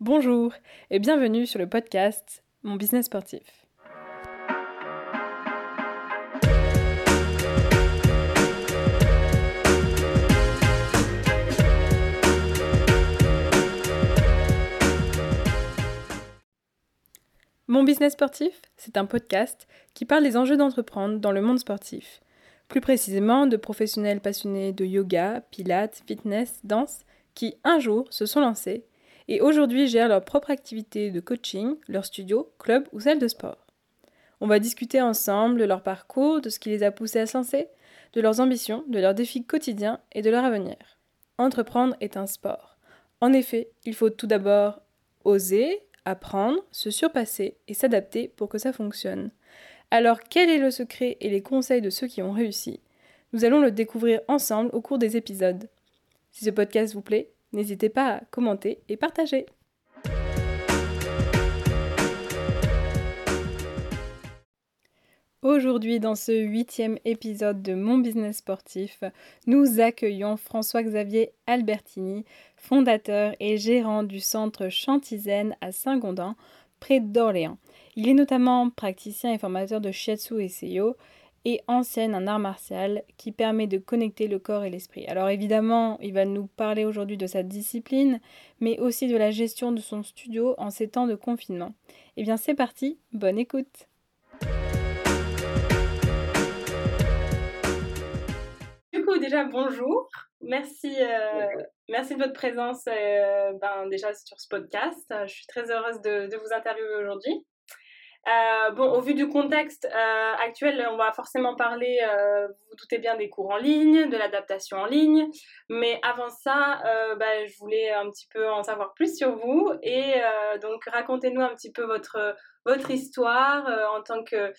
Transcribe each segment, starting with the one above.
Bonjour et bienvenue sur le podcast Mon business sportif. Mon business sportif, c'est un podcast qui parle des enjeux d'entreprendre dans le monde sportif. Plus précisément, de professionnels passionnés de yoga, pilates, fitness, danse, qui un jour se sont lancés et aujourd'hui gèrent leur propre activité de coaching, leur studio, club ou salle de sport. On va discuter ensemble de leur parcours, de ce qui les a poussés à se lancer, de leurs ambitions, de leurs défis quotidiens et de leur avenir. Entreprendre est un sport. En effet, il faut tout d'abord oser, apprendre, se surpasser et s'adapter pour que ça fonctionne. Alors quel est le secret et les conseils de ceux qui ont réussi? Nous allons le découvrir ensemble au cours des épisodes. Si ce podcast vous plaît, n'hésitez pas à commenter et partager. Aujourd'hui, dans ce huitième épisode de Mon Business Sportif, nous accueillons François-Xavier Albertini, fondateur et gérant du centre Chantizen à Saint-Gondin, près d'Orléans. Il est notamment praticien et formateur de shiatsu et seio et enseigne un art martial qui permet de connecter le corps et l'esprit. Alors évidemment, il va nous parler aujourd'hui de sa discipline, mais aussi de la gestion de son studio en ces temps de confinement. Eh bien c'est parti, bonne écoute Du coup déjà bonjour, merci, euh, merci de votre présence euh, ben, déjà sur ce podcast. Je suis très heureuse de, de vous interviewer aujourd'hui. Euh, bon, au vu du contexte euh, actuel, on va forcément parler, euh, vous vous doutez bien, des cours en ligne, de l'adaptation en ligne. Mais avant ça, bah, je voulais un petit peu en savoir plus sur vous. Et donc, racontez-nous un petit peu votre, votre histoire en tant que,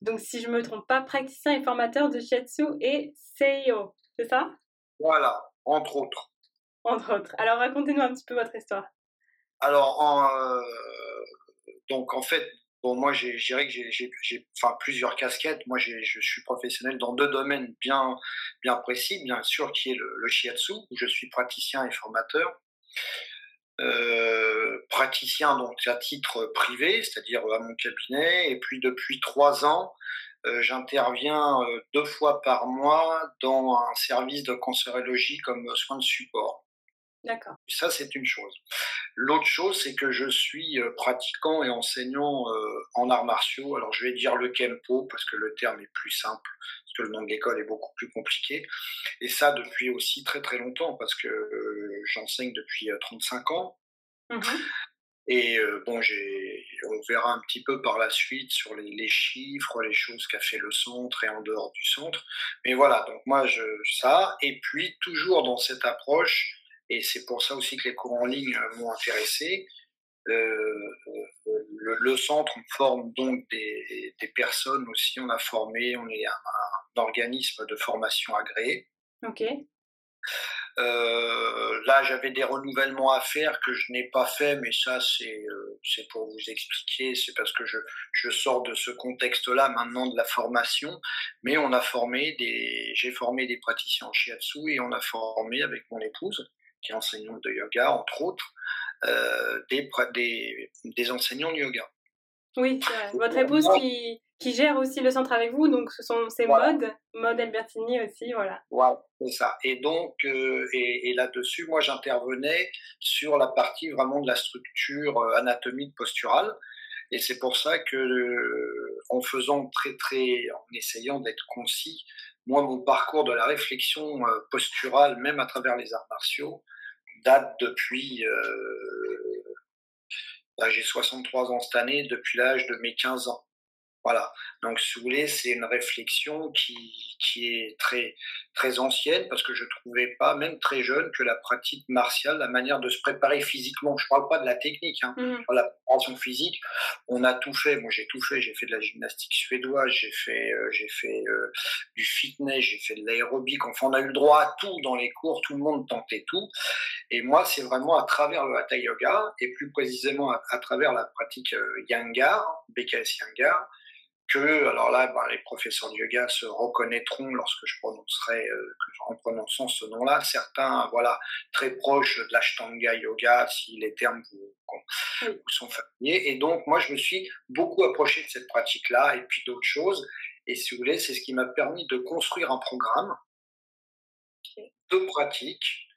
donc si je ne me trompe pas, praticien et formateur de Shiatsu et Seiyo. C'est ça? Voilà, entre autres. Entre autres. Alors, racontez-nous un petit peu votre histoire. Alors, en, donc en fait, Bon, moi, je dirais que j'ai enfin, plusieurs casquettes. Moi, je suis professionnel dans deux domaines bien, bien précis. Bien sûr, qui est le, shiatsu, où je suis praticien et formateur. Euh, praticien donc à titre privé, c'est-à-dire à mon cabinet. Et puis, depuis trois ans, euh, j'interviens euh, deux fois par mois dans un service de cancérologie comme soin de support. D'accord. Ça, c'est une chose. L'autre chose, c'est que je suis euh, pratiquant et enseignant euh, en arts martiaux. Alors, je vais dire le Kempo parce que le terme est plus simple, parce que le nom de l'école est beaucoup plus compliqué. Et ça, depuis aussi très très longtemps, parce que euh, j'enseigne depuis 35 ans. Mmh et bon, on verra un petit peu par la suite sur les, les chiffres, les choses qu'a fait le centre et en dehors du centre. Mais voilà, donc moi, je, ça. Et puis, toujours dans cette approche, et c'est pour ça aussi que les cours en ligne euh, m'ont intéressé. Euh, euh, le, centre forme donc des, personnes aussi. On a formé, on est un, organisme de formation agréé. Ok. là, j'avais des renouvellements à faire que je n'ai pas fait, mais ça, c'est c'est pour vous expliquer. C'est parce que je, je sors de ce contexte-là maintenant de la formation. Mais on a formé des, j'ai formé des praticiens en shiatsu et on a formé avec mon épouse qui est enseignante de yoga, entre autres, euh, des, des, des, enseignants de yoga. Oui, votre épouse qui, qui, gère aussi le centre avec vous, donc ce sont ces modes, mode Albertini aussi, voilà. Ouais, c'est ça. Et donc, euh, et, et là-dessus, moi, j'intervenais sur la partie vraiment de la structure euh, anatomique posturale. Et c'est pour ça que, en faisant très, très, en essayant d'être concis, moi, mon parcours de la réflexion posturale, même à travers les arts martiaux, date depuis. Euh, bah, j'ai 63 ans cette année, depuis l'âge de mes 15 ans. Voilà. Donc, si vous voulez, c'est une réflexion qui, qui est très, très ancienne parce que je trouvais pas, même très jeune, que la pratique martiale, la manière de se préparer physiquement, je parle pas de la technique, hein, mmh. la préparation physique, on a tout fait. Moi, j'ai tout fait. J'ai fait de la gymnastique suédoise, j'ai fait, euh, j'ai fait euh, du fitness, j'ai fait de l'aérobic. Enfin, on a eu le droit à tout dans les cours. Tout le monde tentait tout. Et moi, c'est vraiment à travers le hatha yoga et plus précisément à, travers la pratique euh, Yangar, BKS Yangar, que, alors là, ben, les professeurs de yoga se reconnaîtront lorsque je prononcerai, euh, en prononçant ce nom-là. Certains, voilà, très proches de l'Ashtanga Yoga, si les termes vous, ou sont familiers. Et donc, moi, je me suis beaucoup approché de cette pratique-là et puis d'autres choses. Et si vous voulez, c'est ce qui m'a permis de construire un programme de pratique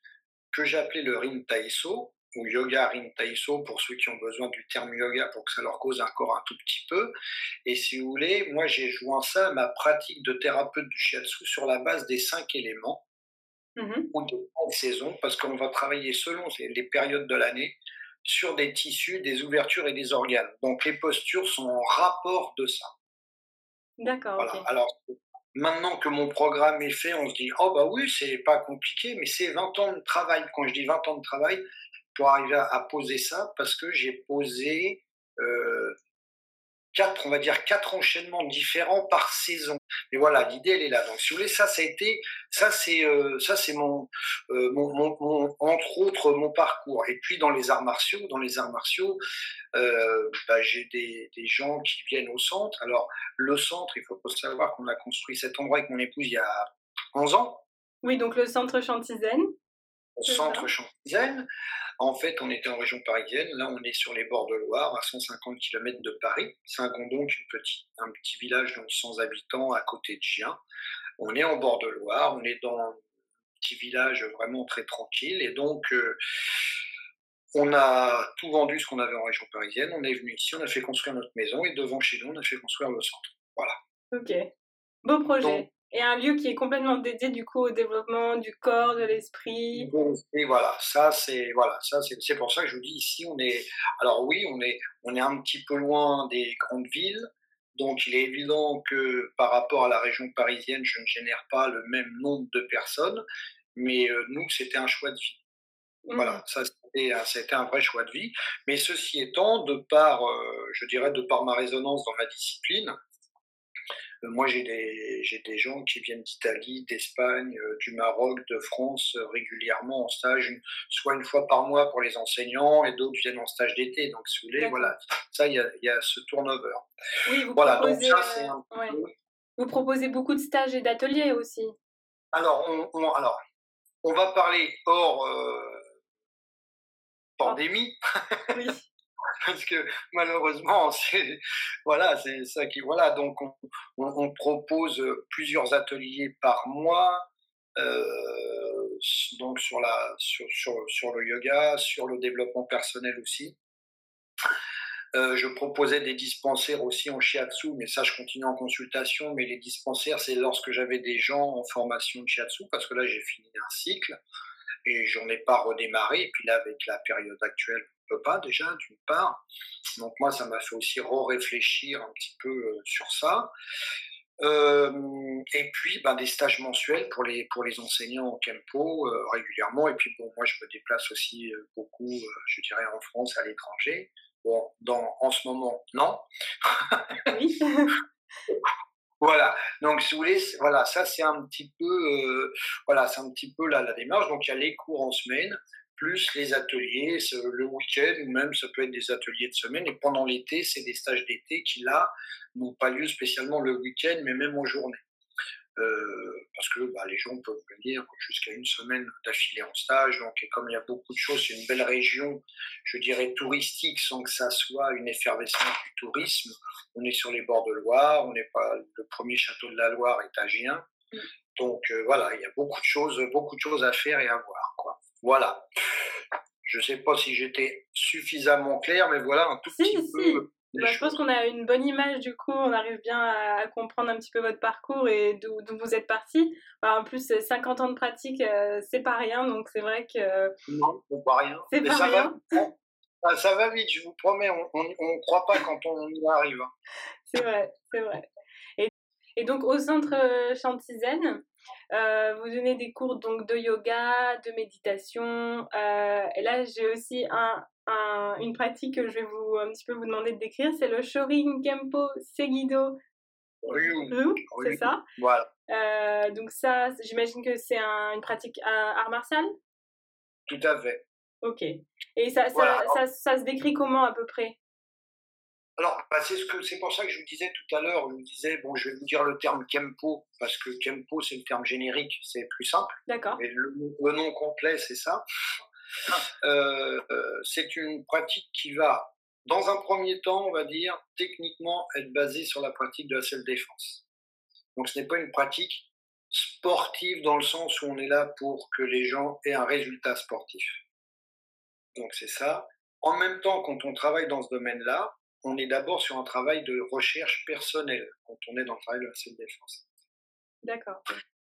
que j'ai appelé le Rin Taiso, ou Yoga Rin Taiso pour ceux qui ont besoin du terme yoga pour que ça leur cause encore un tout petit peu. Et si vous voulez, moi j'ai joint ça à ma pratique de thérapeute du shiatsu sur la base des cinq éléments mmh ou des saisons, parce qu'on va travailler selon les périodes de l'année sur des tissus, des ouvertures et des organes. Donc les postures sont en rapport de ça. D'accord. Alors maintenant que mon programme est fait, on se dit oh bah oui, c'est pas compliqué, mais c'est 20 ans de travail. Quand je dis 20 ans de travail, pour arriver à, poser ça, parce que j'ai posé euh, quatre, on va dire quatre enchaînements différents par saison. Et voilà, l'idée elle est là. Donc si vous voulez, ça, ça a été, ça c'est, euh, ça c'est euh, mon, mon, entre autres mon parcours. Et puis dans les arts martiaux, dans les arts martiaux, bah, j'ai des, des, gens qui viennent au centre. Alors le centre, il faut savoir qu'on a construit cet endroit avec mon épouse il y a 11 ans. Oui, donc le centre Chantizen. Au centre Chantizen. En fait, on était en région parisienne. Là, on est sur les bords de Loire, à 150 km de Paris. Saint-Gondon, petite, un petit village de 100 habitants à côté de Chien. On est en bord de Loire. On est dans un petit village vraiment très tranquille. Et donc, euh, on a tout vendu ce qu'on avait en région parisienne. On est venu ici, on a fait construire notre maison. Et devant chez nous, on a fait construire le centre. Voilà. Ok. Beau projet et un lieu qui est complètement dédié du coup au développement du corps, de l'esprit. Et voilà, ça c'est voilà, ça c'est pour ça que je vous dis ici on est alors oui, on est on est un petit peu loin des grandes villes. Donc il est évident que par rapport à la région parisienne, je ne génère pas le même nombre de personnes, mais euh, nous c'était un choix de vie. Voilà, mmh. ça c'était un vrai choix de vie. Mais ceci étant, de par, euh, je dirais, de par ma résonance dans ma discipline, moi, j'ai des, des gens qui viennent d'Italie, d'Espagne, euh, du Maroc, de France euh, régulièrement en stage, soit une fois par mois pour les enseignants et d'autres viennent en stage d'été. Donc, si vous voulez, voilà, ça, il y a, y a, ce turnover. Oui, vous voilà, proposez, donc ça, un Vous proposez beaucoup de stages et d'ateliers aussi. Alors, on, alors, on va parler hors pandémie. Oui. parce que malheureusement, c'est voilà, c'est ça qui voilà. Donc on, propose plusieurs ateliers par mois, euh, donc sur le yoga, sur le développement personnel aussi. Euh, je proposais des dispensaires aussi en shiatsu, mais ça, je continue en consultation. Mais les dispensaires, c'est lorsque j'avais des gens en formation de shiatsu, parce que là, j'ai fini un cycle et j'en ai pas redémarré. Et puis là, avec la période actuelle, peut pas déjà, d'une part. Donc moi, ça m'a fait aussi re-réfléchir un petit peu euh, sur ça. Euh, et puis ben, des stages mensuels pour les, pour les enseignants en Kempo euh, régulièrement. Et puis bon, moi je me déplace aussi beaucoup, je dirais, en France, à l'étranger. Bon, dans, en ce moment, non. Oui. voilà. Donc si vous voulez, voilà, ça c'est un petit peu, voilà, c'est un petit peu la, la démarche. Donc il y a les cours en semaine plus les ateliers le week-end ou même ça peut être des ateliers de semaine. Et pendant l'été, c'est des stages d'été qui là n'ont pas lieu spécialement le week-end, mais même en journée. Euh, parce que bah, les gens peuvent venir jusqu'à une semaine d'affilée en stage. Donc, et comme il y a beaucoup de choses, c'est une belle région, je dirais touristique, sans que ça soit une effervescence du tourisme. On est sur les bords de Loire, on n'est pas le premier château de la Loire est à Gien. Mm. Donc euh, voilà, il y a beaucoup de choses, beaucoup de choses à faire et à voir. Quoi. Voilà. Je ne sais pas si j'étais suffisamment clair, mais voilà un tout petit peu. Bah, je pense qu'on a une bonne image du coup, on arrive bien à, comprendre un petit peu votre parcours et d'où vous êtes parti. Bah, en plus, 50 ans de pratique, euh, c'est pas rien, donc c'est vrai que. Non, c'est pas rien. C'est pas ça rien. Va, ça va vite, je vous promets, on ne croit pas quand on y arrive. Hein. C'est vrai, c'est vrai. Et, et, donc au centre euh, Chantizen, euh, vous donnez des cours donc de yoga, de méditation. Euh, et là, j'ai aussi un, une pratique que je vais vous un petit peu vous demander de décrire. C'est le Shorin Kempo Segido. Oui, c'est ça? Voilà. Euh, donc ça, j'imagine que c'est une pratique art martial? Tout à fait. Ok. Et ça, ça, ça se décrit comment à peu près? Alors, bah, c'est ce que c'est pour ça que je vous disais tout à l'heure. Je vous disais, bon, je vais vous dire le terme Kempo parce que Kempo c'est le terme générique, c'est plus simple. D'accord. Mais le, nom complet c'est ça. Euh, c'est une pratique qui va, dans un premier temps, on va dire, techniquement, être basée sur la pratique de la self-défense. Donc ce n'est pas une pratique sportive dans le sens où on est là pour que les gens aient un résultat sportif. Donc c'est ça. En même temps, quand on travaille dans ce domaine-là, on est d'abord sur un travail de recherche personnelle quand on est dans le travail de la self-défense. D'accord.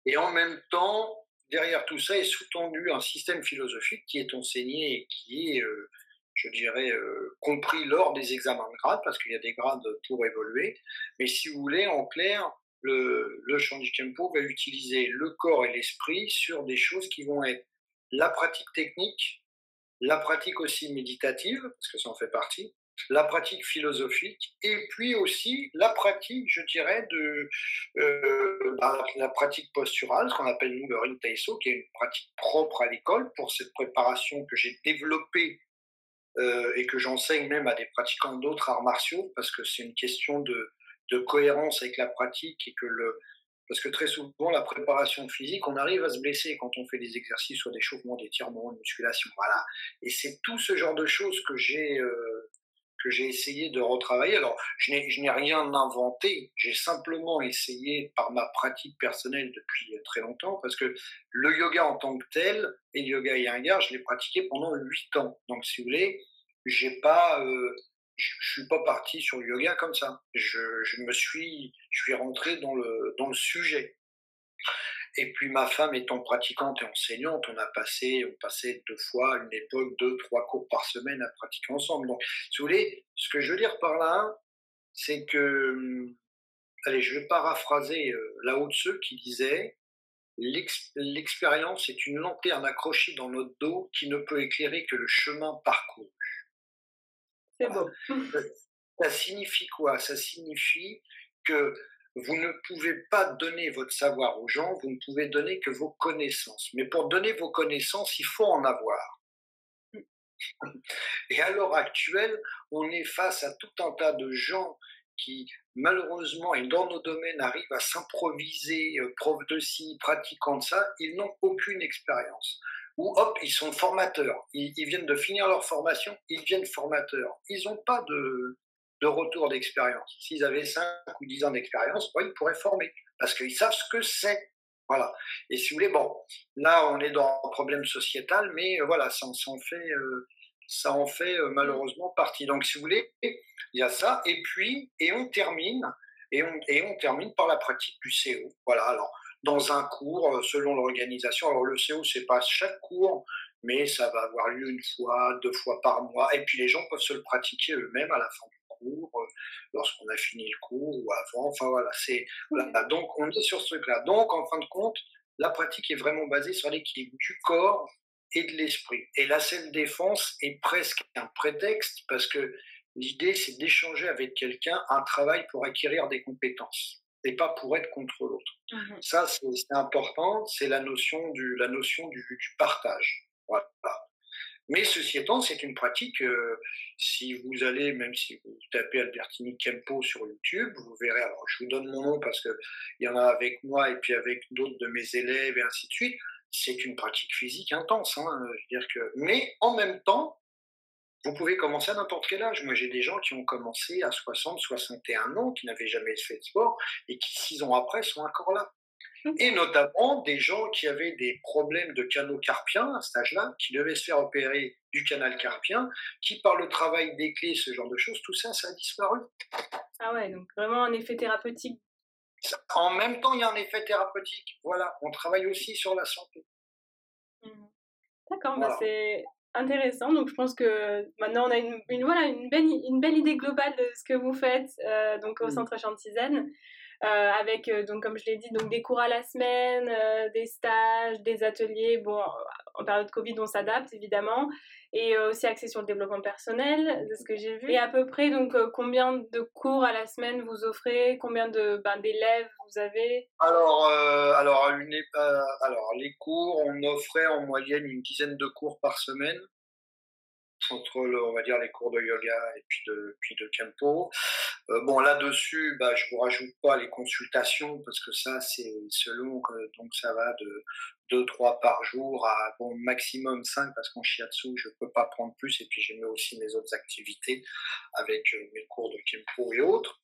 Et en même temps, derrière tout ça est sous-tendu un système philosophique qui est enseigné et qui est, euh, je dirais, euh, compris lors des examens de grade, parce qu'il y a des grades pour évoluer. Mais si vous voulez, en clair, le, le Shanji Kempo va utiliser le corps et l'esprit sur des choses qui vont être la pratique technique, la pratique aussi méditative, parce que ça en fait partie, la pratique philosophique et puis aussi la pratique, je dirais, de euh, bah, la pratique posturale, ce qu'on appelle nous le Rin Taiso, qui est une pratique propre à l'école pour cette préparation que j'ai développée euh, et que j'enseigne même à des pratiquants d'autres arts martiaux, parce que c'est une question de, cohérence avec la pratique et que parce que très souvent, la préparation physique, on arrive à se blesser quand on fait des exercices, soit d'échauffement, d'étirement, de musculation. Voilà. Et c'est tout ce genre de choses que j'ai euh, que j'ai essayé de retravailler. Alors, je n'ai rien inventé, j'ai simplement essayé par ma pratique personnelle depuis très longtemps, parce que le yoga en tant que tel, et le yoga Iyengar, je l'ai pratiqué pendant 8 ans. Donc, si vous voulez, j'ai pas, euh, je, suis pas parti sur le yoga comme ça. Je, je, me suis, je suis rentré dans le, dans le sujet. Et puis ma femme étant pratiquante et enseignante, on a passé, on passait deux fois, à une époque, deux, trois cours par semaine à pratiquer ensemble. Donc, si vous voulez, ce que je veux dire par là, c'est que, hum, allez, je vais paraphraser euh, Lao Tzu qui disait, l'expérience est une lanterne accrochée dans notre dos qui ne peut éclairer que le chemin parcouru. C'est beau. Ça signifie quoi? Ça signifie que vous ne pouvez pas donner votre savoir aux gens, vous ne pouvez donner que vos connaissances. Mais pour donner vos connaissances, il faut en avoir. Et à l'heure actuelle, on est face à tout un tas de gens qui, malheureusement, et dans nos domaines, arrivent à s'improviser, euh, prof de ci, pratiquant de ça, ils n'ont aucune expérience. Ou hop, ils sont formateurs. Ils, ils, viennent de finir leur formation, ils viennent formateurs. Ils n'ont pas de, de retour d'expérience. S'ils avaient 5 ou 10 ans d'expérience, ils pourraient former, parce qu'ils savent ce que c'est. Voilà. Et si vous voulez, bon, là, on est dans un problème sociétal, mais euh, voilà, ça, en fait, euh, ça en fait euh, malheureusement partie. Donc, si vous voulez, il y a ça. Et puis, et on termine, et on, termine par la pratique du CO. Voilà. Alors, dans un cours, selon l'organisation, alors le CO, c'est pas chaque cours, mais ça va avoir lieu une fois, deux fois par mois. Et puis, les gens peuvent se le pratiquer eux-mêmes à la fin euh, lorsqu'on a fini le cours ou avant. Enfin voilà, c'est donc on est sur ce truc-là. Donc en fin de compte, la pratique est vraiment basée sur l'équilibre du corps et de l'esprit. Et la self-défense est presque un prétexte parce que l'idée c'est d'échanger avec quelqu'un un travail pour acquérir des compétences et pas pour être contre l'autre. Mmh Ça c'est important, c'est la notion du la notion du, du partage. Mais ceci étant, c'est une pratique, euh, si vous allez, même si vous tapez Albertini Kempo sur YouTube, vous verrez, alors je vous donne mon nom parce qu'il y en a avec moi et puis avec d'autres de mes élèves et ainsi de suite, c'est une pratique physique intense. Hein, dire que... Mais en même temps, vous pouvez commencer à n'importe quel âge. Moi, j'ai des gens qui ont commencé à 60, 61 ans, qui n'avaient jamais fait de sport et qui, six ans après, sont encore là et notamment des gens qui avaient des problèmes de canaux carpiens à cet âge-là, qui devaient se faire opérer du canal carpien, qui par le travail des clés, ce genre de choses, tout ça, ça a disparu. Ah ouais, donc vraiment un effet thérapeutique. En même temps, il y a un effet thérapeutique. Voilà, on travaille aussi sur la santé. Mmh. D'accord, bah c'est intéressant. Donc je pense que maintenant on a une, voilà, une, belle, une belle idée globale de ce que vous faites euh, donc au mmh. Centre Chantizaine. Euh, avec, euh, donc, comme je l'ai dit, donc, des cours à la semaine, euh, des stages, des ateliers. Bon, en période Covid, on s'adapte évidemment. Et aussi axé sur le développement personnel, de ce que j'ai vu. Et à peu près, donc, combien de cours à la semaine vous offrez? Combien de, ben, d'élèves vous avez? Alors, alors, les cours, on offrait en moyenne une dizaine de cours par semaine entre on va dire les cours de yoga et puis de puis de Kempo. Euh, bon là-dessus, bah, je vous rajoute pas les consultations parce que ça c'est selon donc ça va de 2 3 par jour à bon maximum 5 parce qu'en shiatsu je peux pas prendre plus et puis j'ai aussi mes autres activités avec euh, mes cours de Kempo et autres.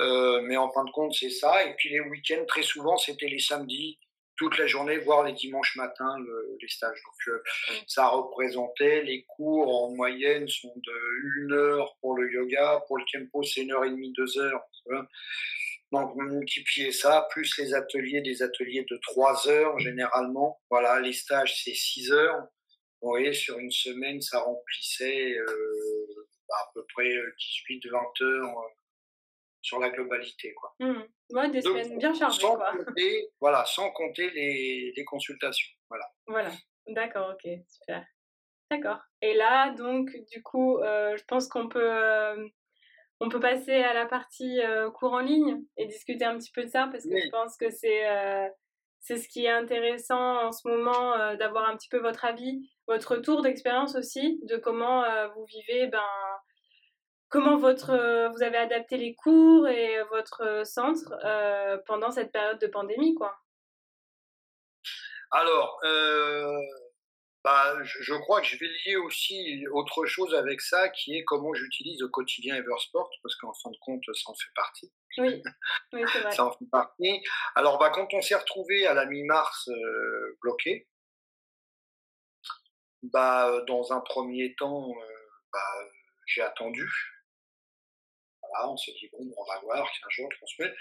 Euh, mais en fin de compte c'est ça et puis les week-ends très souvent c'était les samedis toute la journée, voire les dimanches matins, les stages. Donc, euh, ça représentait, les cours en moyenne sont de 1 heure pour le yoga, pour le Kempo, c'est une heure et demie, deux heures. Donc, multiplier ça, plus les ateliers, des ateliers de 3 heures généralement. Voilà, les stages, c'est 6 heures. Vous voyez, sur une semaine, ça remplissait euh, à peu près 18-20 heures sur la globalité. Quoi. Mmh. des semaines bien chargées. Sans Compter, voilà, sans compter les, les consultations. Voilà. Voilà, d'accord, ok, super. D'accord. Et là, donc, du coup, euh, je pense qu'on peut, euh, on peut passer à la partie euh, cours en ligne et discuter un petit peu de ça parce que je pense que c'est c'est ce qui est intéressant en ce moment d'avoir un petit peu votre avis, votre retour d'expérience aussi, de comment vous vivez ben, comment votre, euh, vous avez adapté les cours et votre euh, centre euh, pendant cette période de pandémie, quoi? Alors, bah, je, crois que je vais lier aussi autre chose avec ça, qui est comment j'utilise au quotidien Eversport, parce qu'en fin de compte, ça en fait partie. Oui, oui c'est vrai. ça en fait partie. Alors, bah, quand on s'est retrouvé à la mi-mars bloqué, bah, dans un premier temps, bah, j'ai attendu on se dit, bon, on va voir, 15 jours, 30 semaines.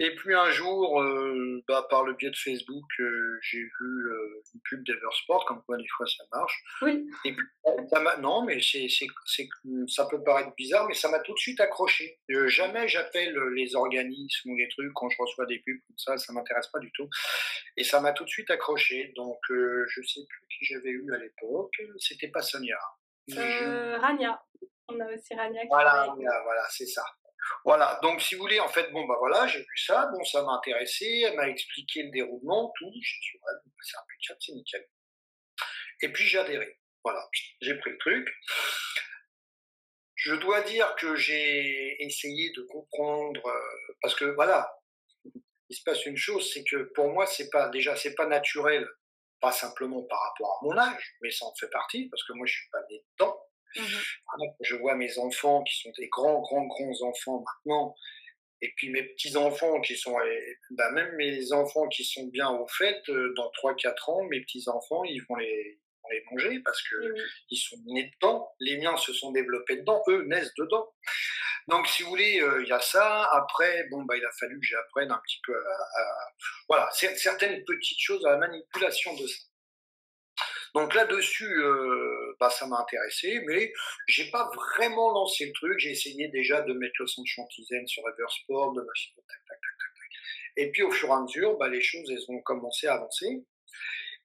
Et puis un jour, euh, bah, par le biais de Facebook, euh, j'ai vu euh, une pub d'Eversport, comme quoi des fois ça marche. Oui. Et puis, ça non, mais c'est, ça peut paraître bizarre, mais ça m'a tout de suite accroché. jamais j'appelle les organismes ou les trucs quand je reçois des pubs comme ça, ça m'intéresse pas du tout. Et ça m'a tout de suite accroché. Donc, je sais plus qui j'avais eu à l'époque. C'était pas Sonia. Rania. On a aussi Rania. Voilà, voilà, c'est ça. Voilà, donc si vous voulez, en fait, bon, bah voilà, j'ai vu ça, bon, ça m'a intéressé, elle m'a expliqué le déroulement, tout, j'ai dit, ouais, c'est impeccable, c'est nickel. Et puis j'ai adhéré, voilà, j'ai pris le truc. Je dois dire que j'ai essayé de comprendre, euh, parce que voilà, il se passe une chose, c'est que pour moi, c'est pas, déjà, c'est pas naturel, pas simplement par rapport à mon âge, mais ça en fait partie, parce que moi, je suis pas né dedans. Mmh je vois mes enfants qui sont des grands, grands, grands enfants maintenant, et puis mes petits-enfants qui sont, bah même mes enfants qui sont bien au fait, euh, dans 3-4 ans, mes petits-enfants, ils vont les, les manger parce que ils sont nés dedans. Les miens se sont développés dedans, eux naissent dedans. Donc, si vous voulez, euh, il y a ça. Après, bon, bah, il a fallu que j'apprenne un petit peu à, à voilà, certaines petites choses à la manipulation de ça. Donc là-dessus, euh, bah, ça m'a intéressé, mais j'ai pas vraiment lancé le truc. J'ai essayé déjà de mettre le son de Chantizen sur Eversport, de machine, tac, tac, tac, tac, Et puis au fur et à mesure, bah, les choses, elles ont commencé à avancer.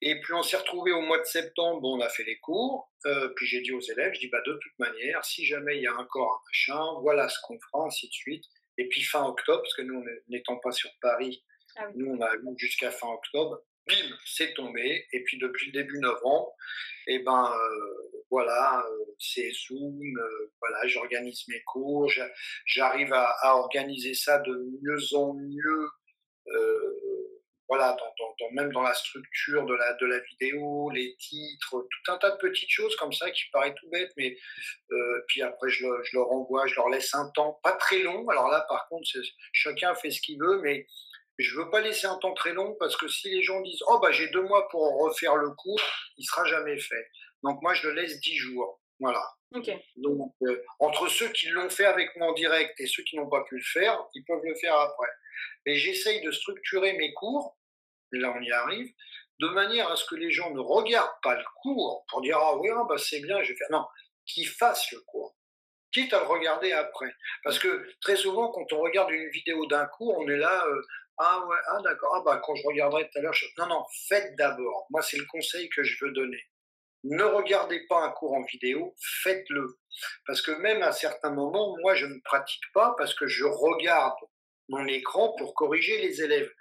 Et puis on s'est retrouvé au mois de septembre, on a fait les cours. Euh, puis j'ai dit aux élèves, je dis bah de toute manière, si jamais il y a encore un machin, voilà ce qu'on fera, ainsi de suite. Et puis fin octobre, parce que nous n'étant pas sur Paris, ah nous on a jusqu'à fin octobre bim, c'est tombé. Et puis depuis le début novembre, et eh ben euh, voilà, euh, c'est Zoom, euh, voilà, j'organise mes cours, j'arrive à, organiser ça de mieux en mieux. voilà, même dans la structure de la, vidéo, les titres, tout un tas de petites choses comme ça qui paraît tout bête, mais puis après je, je leur envoie, je leur laisse un temps pas très long. Alors là, par contre, chacun fait ce qu'il veut, mais je veux pas laisser un temps très long parce que si les gens disent oh bah j'ai deux mois pour refaire le cours, il sera jamais fait. Donc moi je le laisse dix jours. Voilà. Donc euh, entre ceux qui l'ont fait avec moi en direct et ceux qui n'ont pas pu le faire, ils peuvent le faire après. Et j'essaye de structurer mes cours. Là on y arrive de manière à ce que les gens ne regardent pas le cours pour dire ah oui ah, bah c'est bien je vais faire non qu'ils fassent le cours quitte à le regarder après. Parce que très souvent, quand on regarde une vidéo d'un cours, on est là, euh, ah ouais, ah d'accord. Ah bah quand je regarderai tout à l'heure, non non, faites d'abord. Moi c'est le conseil que je veux donner. Ne regardez pas un cours en vidéo, faites-le. Parce que même à certains moments, moi je ne pratique pas parce que je regarde mon écran pour corriger les élèves.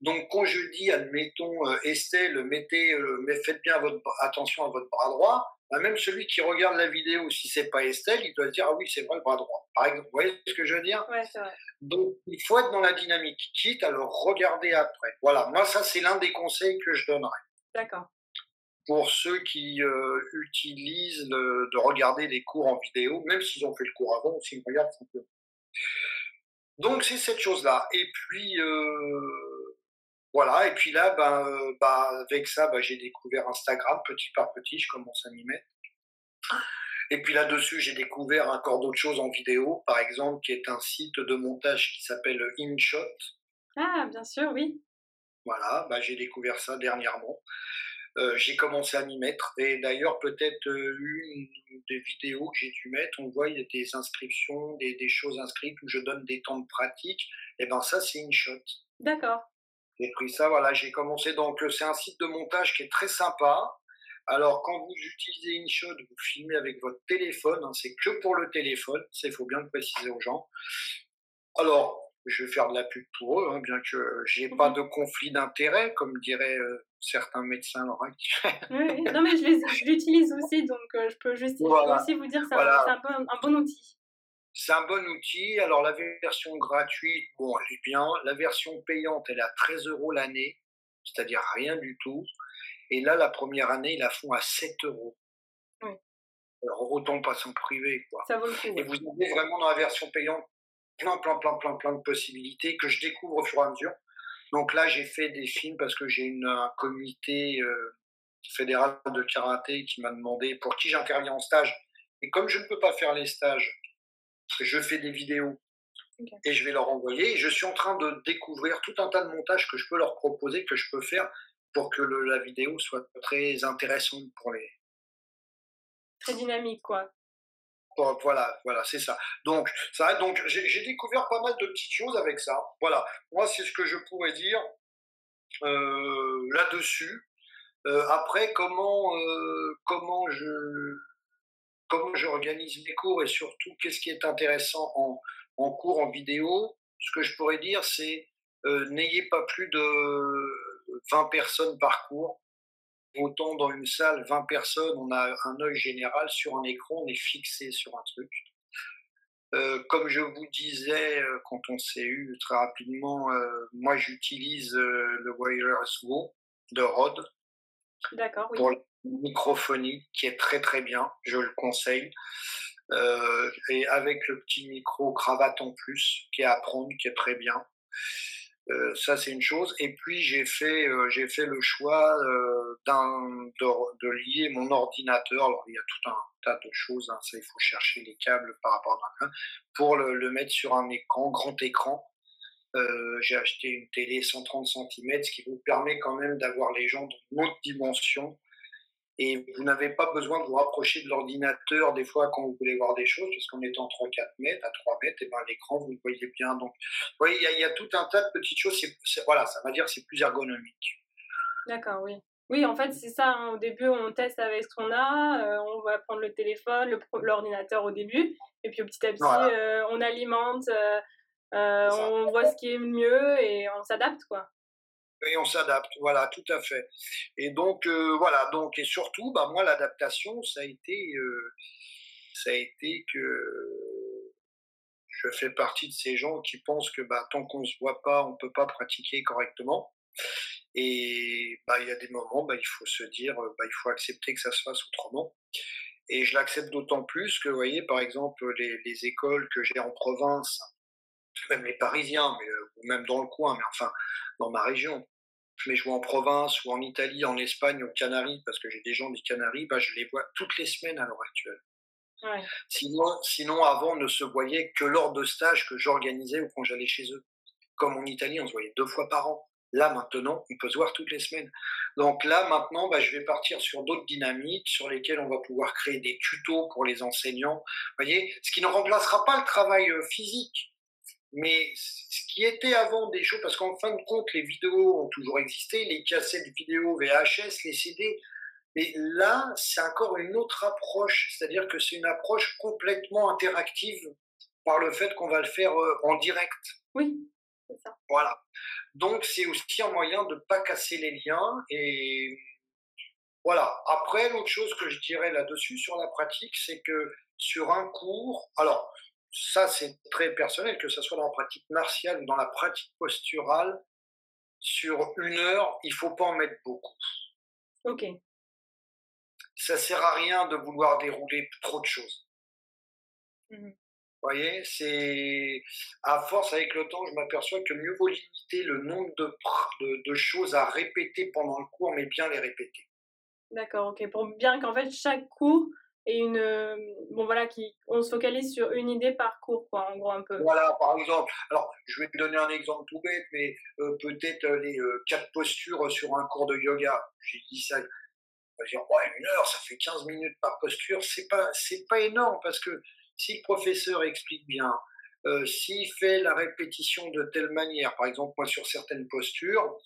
Donc quand je dis, admettons, euh, Estelle, mettez, euh, faites bien votre, attention à votre bras droit, bah, même celui qui regarde la vidéo, si c'est pas Estelle, il doit se dire ah oui c'est vrai le bras droit. Par exemple, vous voyez ce que je veux dire? Ouais, c'est vrai. Donc il faut être dans la dynamique, quitte à le regarder après. Voilà, moi ça c'est l'un des conseils que je donnerais. D'accord. Pour ceux qui euh, utilisent de regarder des cours en vidéo, même s'ils ont fait le cours avant, ou s'ils regardent simplement. Donc c'est cette chose-là. Et puis euh, voilà, et puis là, ben, euh, bah, avec ça, ben, j'ai découvert Instagram petit par petit, je commence à m'y mettre. Et puis là-dessus, j'ai découvert encore d'autres choses en vidéo, par exemple, qui est un site de montage qui s'appelle InShot. Ah, bien sûr, oui. Voilà, bah, j'ai découvert ça dernièrement. Euh, j'ai commencé à m'y mettre. Et d'ailleurs, peut-être euh, une des vidéos que j'ai dû mettre, on voit il y a des inscriptions, des, des, choses inscrites où je donne des temps de pratique. Et ben ça, c'est InShot. D'accord. J'ai pris ça, voilà, j'ai commencé. Donc, euh, c'est un site de montage qui est très sympa. Alors, quand vous utilisez InShot, vous filmez avec votre téléphone. Hein, c'est que pour le téléphone. Ça, il faut bien le préciser aux gens. Alors, je vais faire de la pub pour eux, hein, bien que j'ai pas de conflit d'intérêt, comme diraient euh, certains médecins à l'heure Oui, non, mais je l'utilise aussi, donc euh, je peux juste aussi vous dire que c'est un, un, bon outil. C'est un bon outil. Alors, la version gratuite, bon, elle est bien. La version payante, elle est à 13 euros l'année, c'est-à-dire rien du tout. Et là, la première année, ils la font à 7 euros. Oui. Alors, autant pas en privé, quoi. Ça vaut le coup. Et vous avez vraiment dans la version payante plein, plein, plein, plein, plein de possibilités que je découvre au fur et à mesure. Donc là, j'ai fait des films parce que j'ai un comité euh, fédéral de karaté qui m'a demandé pour qui j'interviens en stage. Et comme je ne peux pas faire les stages je fais des vidéos et je vais leur envoyer. je suis en train de découvrir tout un tas de montages que je peux leur proposer, que je peux faire pour que la vidéo soit très intéressante pour les. Très dynamique, quoi. Voilà, voilà, c'est ça. Donc, ça, donc j'ai découvert pas mal de petites choses avec ça. Voilà, moi, c'est ce que je pourrais dire euh, là-dessus. Euh, après, comment, euh, comment je comment j'organise mes cours et surtout qu'est-ce qui est intéressant en, en, cours, en vidéo, ce que je pourrais dire, c'est euh, n'ayez pas plus de 20 personnes par cours. Autant dans une salle, 20 personnes, on a un œil général sur un écran, on est fixé sur un truc. Euh, comme je vous disais euh, quand on s'est eu très rapidement, euh, moi j'utilise le Wireless Go de Rode. D'accord, oui. Pour microphonie qui est très très bien, je le conseille. Euh, et avec le petit micro cravate en plus qui est à prendre, qui est très bien. Euh, ça c'est une chose. Et puis j'ai fait euh, j'ai fait le choix d'un de, lier mon ordinateur. Alors il y a tout un tas de choses. Hein, ça il faut chercher les câbles par rapport à pour le, le, mettre sur un écran grand écran. J'ai acheté une télé 130 cm, ce qui vous permet quand même d'avoir les gens dans une autre dimension et vous n'avez pas besoin de vous rapprocher de l'ordinateur des fois quand vous voulez voir des choses, parce qu'en étant 3-4 mètres, à 3 mètres, et eh ben, l'écran, vous le voyez bien. Donc, vous voyez, il y, a tout un tas de petites choses. voilà, ça va dire c'est plus ergonomique. D'accord, oui. Oui, en fait, c'est ça. Hein. Au début, on teste avec ce qu'on a. Euh, on va prendre le téléphone, l'ordinateur au début. Et puis, petit à petit, euh, on alimente, euh, on voit ce qui est mieux et on s'adapte, quoi et on s'adapte, voilà, tout à fait. Et donc euh, voilà, donc et surtout, bah moi l'adaptation, ça a été, euh, ça a été que je fais partie de ces gens qui pensent que bah, tant qu'on se voit pas, on peut pas pratiquer correctement. Et bah il y a des moments, bah, il faut se dire, bah, il faut accepter que ça se fasse autrement. Et je l'accepte d'autant plus que, vous voyez, par exemple, les, les écoles que j'ai en province, même les Parisiens, euh, ou même dans le coin, mais enfin dans ma région, je les vois en province ou en Italie, en Espagne, aux Canaries, parce que j'ai des gens des Canaries, bah, je les vois toutes les semaines à l'heure actuelle. Ouais. Sinon, sinon, avant, on ne se voyait que lors de stages que j'organisais ou quand j'allais chez eux. Comme en Italie, on se voyait deux fois par an. Là, maintenant, on peut se voir toutes les semaines. Donc là, maintenant, bah, je vais partir sur d'autres dynamiques sur lesquelles on va pouvoir créer des tutos pour les enseignants. Vous voyez, ce qui ne remplacera pas le travail euh, physique. Mais ce qui était avant des choses, parce qu'en fin de compte, les vidéos ont toujours existé, les cassettes vidéo VHS, les CD, mais là, c'est encore une autre approche, c'est-à-dire que c'est une approche complètement interactive par le fait qu'on va le faire euh, en direct. Oui, c'est ça. Voilà. Donc, c'est aussi un moyen de ne pas casser les liens et Voilà. Après, l'autre chose que je dirais là-dessus sur la pratique, c'est que sur un cours, alors ça c'est très personnel, que ce soit dans la pratique martiale ou dans la pratique posturale, sur une heure, il faut pas en mettre beaucoup. Ok. Ça sert à rien de vouloir dérouler trop de choses. Mhm. Vous voyez, c'est à force avec le temps, je m'aperçois que mieux vaut limiter le nombre de, de, de choses à répéter pendant le cours, mais bien les répéter. D'accord, ok. Pour bien qu'en fait chaque cours ait une euh, bon voilà qui on se focalise sur une idée par cours quoi en gros un peu. Voilà, par exemple. Alors, je vais te donner un exemple tout bête, mais euh, peut-être euh, les quatre postures sur un cours de yoga. J'ai dit ça. Ouais, une heure, ça fait 15 minutes par posture. C'est pas, c'est pas énorme parce que si le professeur explique bien, s'il fait la répétition de telle manière, par exemple, moi sur certaines postures,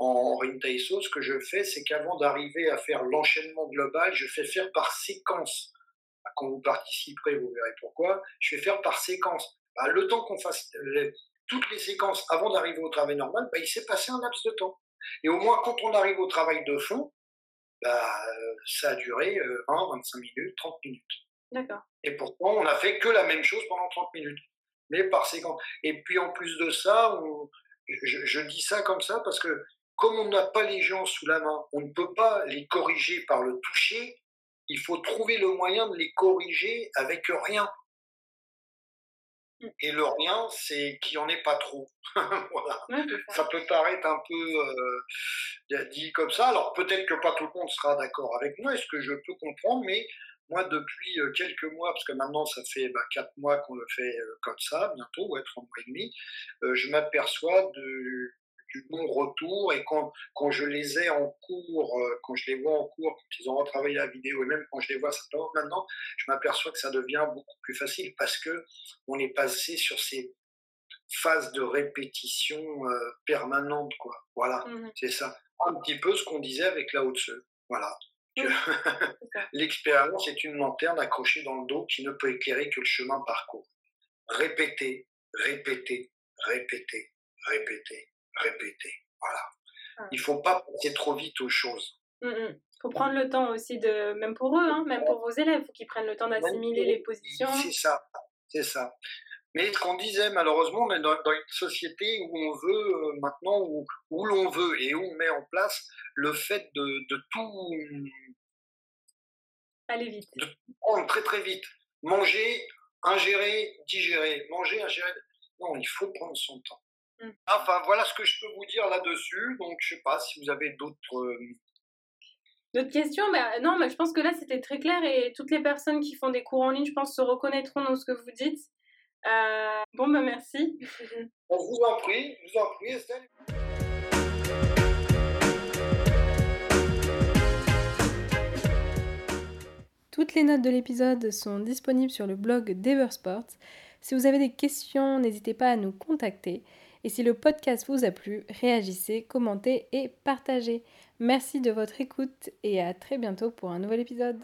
en Rintaiso, ce que je fais, c'est qu'avant d'arriver à faire l'enchaînement global, je fais faire par séquence. Quand vous participerez, vous verrez pourquoi. Je fais faire par séquence. Bah, le temps qu'on fasse les- toutes les séquences avant d'arriver au travail normal, bah, il s'est passé un laps de temps. Et au moins, quand on arrive au travail de fond, bah, euh, ça a duré euh, 20, 25 minutes, 30 minutes. D'accord. Et pourtant, on n'a fait que la même chose pendant 30 minutes, mais par séquence. Et puis en plus de ça, on- je, je dis ça comme ça parce que comme on n'a pas les gens sous la main, on ne peut pas les corriger par le toucher. Il faut trouver le moyen de les corriger avec rien. Et le rien, c'est qu'il n'y en ait pas trop. voilà. Ouais, c'est ça. Peut paraître un peu euh, dit comme ça. Alors peut-être que pas tout le monde sera d'accord avec moi, est-ce que je peux comprendre, mais moi depuis euh, quelques mois, parce que maintenant ça fait bah, quatre mois qu'on le fait euh, comme ça, bientôt, ouais, trois mois et demi, euh, je m'aperçois de, du bon retour et quand, quand je les ai en cours, euh, quand je les vois en cours, quand ils ont retravaillé la vidéo et même quand je les vois simplement maintenant, je m'aperçois que ça devient beaucoup plus facile parce que on est passé sur ces phases de répétition euh, permanente, quoi. Voilà, Mhm. c'est ça. Un petit peu ce qu'on disait avec la haute Voilà. L'expérience est une lanterne accrochée dans le dos qui ne peut éclairer que le chemin parcouru. Répéter, répéter, répéter, répéter, répéter. Voilà. Ah. Il faut pas passer trop vite aux choses. Mhm. Faut prendre le temps aussi de même pour eux, hein, même pour vos élèves, faut qu'ils prennent le temps d'assimiler les positions. C'est ça, c'est ça. Mais ce qu'on disait, malheureusement, on est dans, dans une société où on veut euh, maintenant, où, où l'on veut et où on met en place le fait de, de tout Allez vite. prendre très très vite. Manger, ingérer, digérer. Manger, ingérer. Non, il faut prendre son temps. Mm. Enfin, voilà ce que je peux vous dire là-dessus. Donc, je sais pas si vous avez d'autres. euh, D'autres questions? Bah, Non, mais je pense que là c'était très clair et toutes les personnes qui font des cours en ligne, je pense, se reconnaîtront dans ce que vous dites. Euh, Bon, bah merci. On vous en prie, je vous en prie, Estelle. Toutes les notes de l'épisode sont disponibles sur le blog d'Eversport. Si vous avez des questions, n'hésitez pas à nous contacter. Et si le podcast vous a plu, réagissez, commentez et partagez. Merci de votre écoute et à très bientôt pour un nouvel épisode.